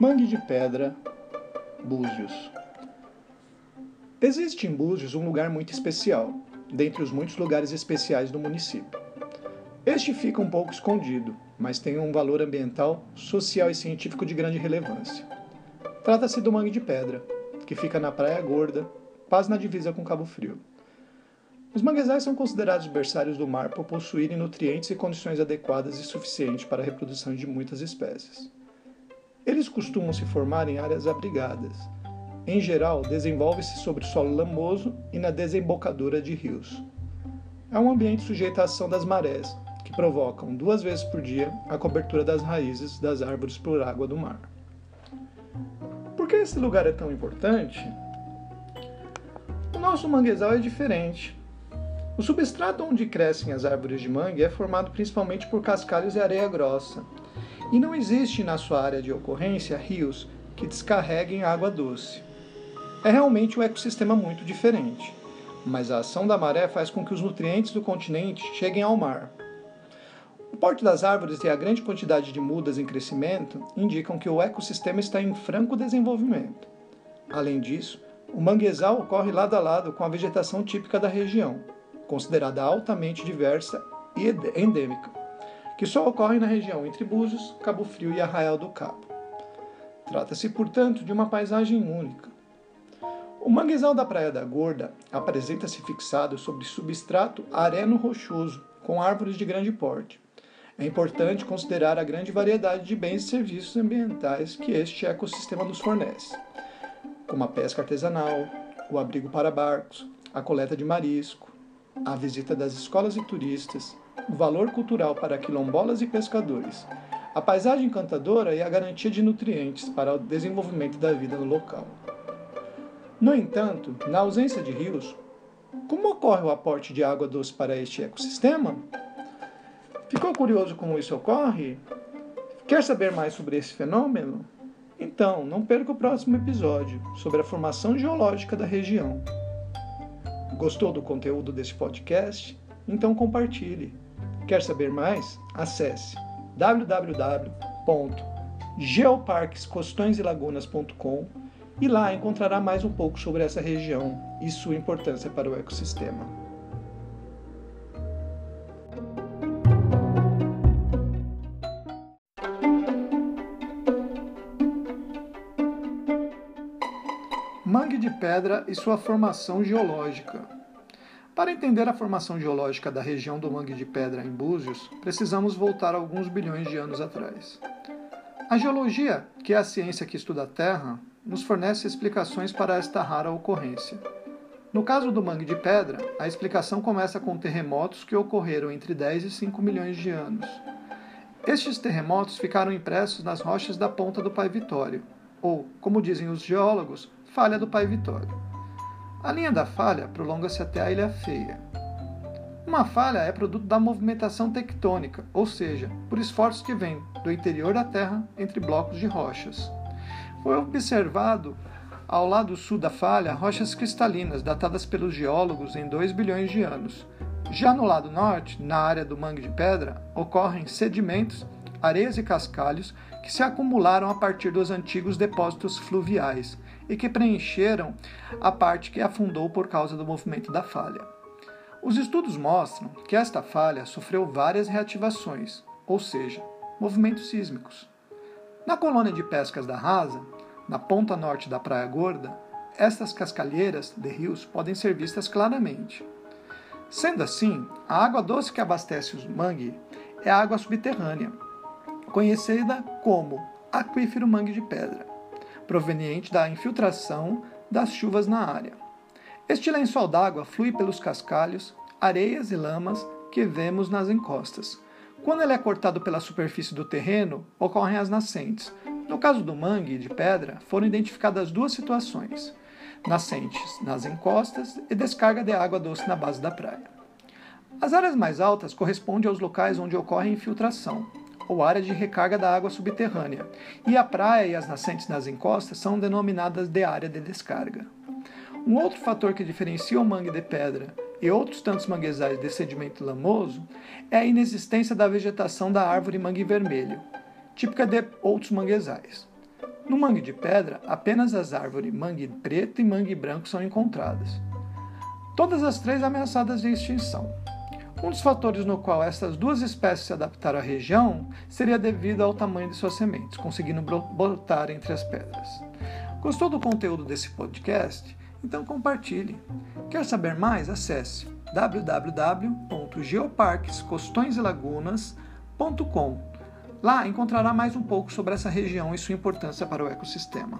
Mangue de Pedra, Búzios. Existe em Búzios um lugar muito especial, dentre os muitos lugares especiais do município. Este fica um pouco escondido, mas tem um valor ambiental, social e científico de grande relevância. Trata-se do Mangue de Pedra, que fica na Praia Gorda, quase na divisa com Cabo Frio. Os manguezais são considerados berçários do mar por possuírem nutrientes e condições adequadas e suficientes para a reprodução de muitas espécies. Eles costumam se formar em áreas abrigadas. Em geral, desenvolve-se sobre solo lamoso e na desembocadura de rios. É um ambiente sujeito à ação das marés, que provocam duas vezes por dia a cobertura das raízes das árvores por água do mar. Por que esse lugar é tão importante? O nosso manguezal é diferente. O substrato onde crescem as árvores de mangue é formado principalmente por cascalhos e areia grossa, e não existe na sua área de ocorrência rios que descarreguem água doce. É realmente um ecossistema muito diferente, mas a ação da maré faz com que os nutrientes do continente cheguem ao mar. O porte das árvores e a grande quantidade de mudas em crescimento indicam que o ecossistema está em franco desenvolvimento. Além disso, o manguezal ocorre lado a lado com a vegetação típica da região, considerada altamente diversa e endêmica que só ocorre na região entre Búzios, Cabo Frio e Arraial do Cabo. Trata-se, portanto, de uma paisagem única. O manguezal da Praia da Gorda apresenta-se fixado sobre substrato areno-rochoso, com árvores de grande porte. É importante considerar a grande variedade de bens e serviços ambientais que este ecossistema nos fornece, como a pesca artesanal, o abrigo para barcos, a coleta de marisco, a visita das escolas e turistas, valor cultural para quilombolas e pescadores, a paisagem encantadora e a garantia de nutrientes para o desenvolvimento da vida no local. No entanto, na ausência de rios, como ocorre o aporte de água doce para este ecossistema? Ficou curioso como isso ocorre? Quer saber mais sobre esse fenômeno? Então, não perca o próximo episódio sobre a formação geológica da região. Gostou do conteúdo desse podcast? Então compartilhe. Quer saber mais? Acesse www.geoparquescostõeslagunas.com e lá encontrará mais um pouco sobre essa região e sua importância para o ecossistema. Mangue de pedra e sua formação geológica. Para entender a formação geológica da região do Mangue de Pedra em Búzios, precisamos voltar alguns bilhões de anos atrás. A geologia, que é a ciência que estuda a Terra, nos fornece explicações para esta rara ocorrência. No caso do Mangue de Pedra, a explicação começa com terremotos que ocorreram entre 10 e 5 milhões de anos. Estes terremotos ficaram impressos nas rochas da ponta do Pai Vitório, ou, como dizem os geólogos, falha do Pai Vitório. A linha da falha prolonga-se até a Ilha Feia. Uma falha é produto da movimentação tectônica, ou seja, por esforços que vêm do interior da Terra entre blocos de rochas. Foi observado ao lado sul da falha rochas cristalinas datadas pelos geólogos em 2 bilhões de anos. Já no lado norte, na área do Mangue de Pedra, ocorrem sedimentos, areias e cascalhos que se acumularam a partir dos antigos depósitos fluviais e que preencheram a parte que afundou por causa do movimento da falha. Os estudos mostram que esta falha sofreu várias reativações, ou seja, movimentos sísmicos. Na colônia de pescas da Rasa, na ponta norte da Praia Gorda, estas cascalheiras de rios podem ser vistas claramente. Sendo assim, a água doce que abastece os mangue é água subterrânea, conhecida como aquífero mangue de pedra proveniente da infiltração das chuvas na área. Este lençol d'água flui pelos cascalhos, areias e lamas que vemos nas encostas. Quando ele é cortado pela superfície do terreno, ocorrem as nascentes. No caso do mangue de pedra, foram identificadas duas situações: nascentes nas encostas e descarga de água doce na base da praia. As áreas mais altas correspondem aos locais onde ocorre infiltração, ou área de recarga da água subterrânea, e a praia e as nascentes nas encostas são denominadas de área de descarga. Um outro fator que diferencia o mangue de pedra e outros tantos manguezais de sedimento lamoso é a inexistência da vegetação da árvore mangue vermelho, típica de outros manguezais. No mangue de pedra, apenas as árvores mangue preto e mangue branco são encontradas. Todas as três ameaçadas de extinção. Um dos fatores no qual essas duas espécies se adaptaram à região seria devido ao tamanho de suas sementes, conseguindo brotar entre as pedras. Gostou do conteúdo desse podcast? Então compartilhe. Quer saber mais? Acesse www.geoparquescostõeslagunas.com. Lá encontrará mais um pouco sobre essa região e sua importância para o ecossistema.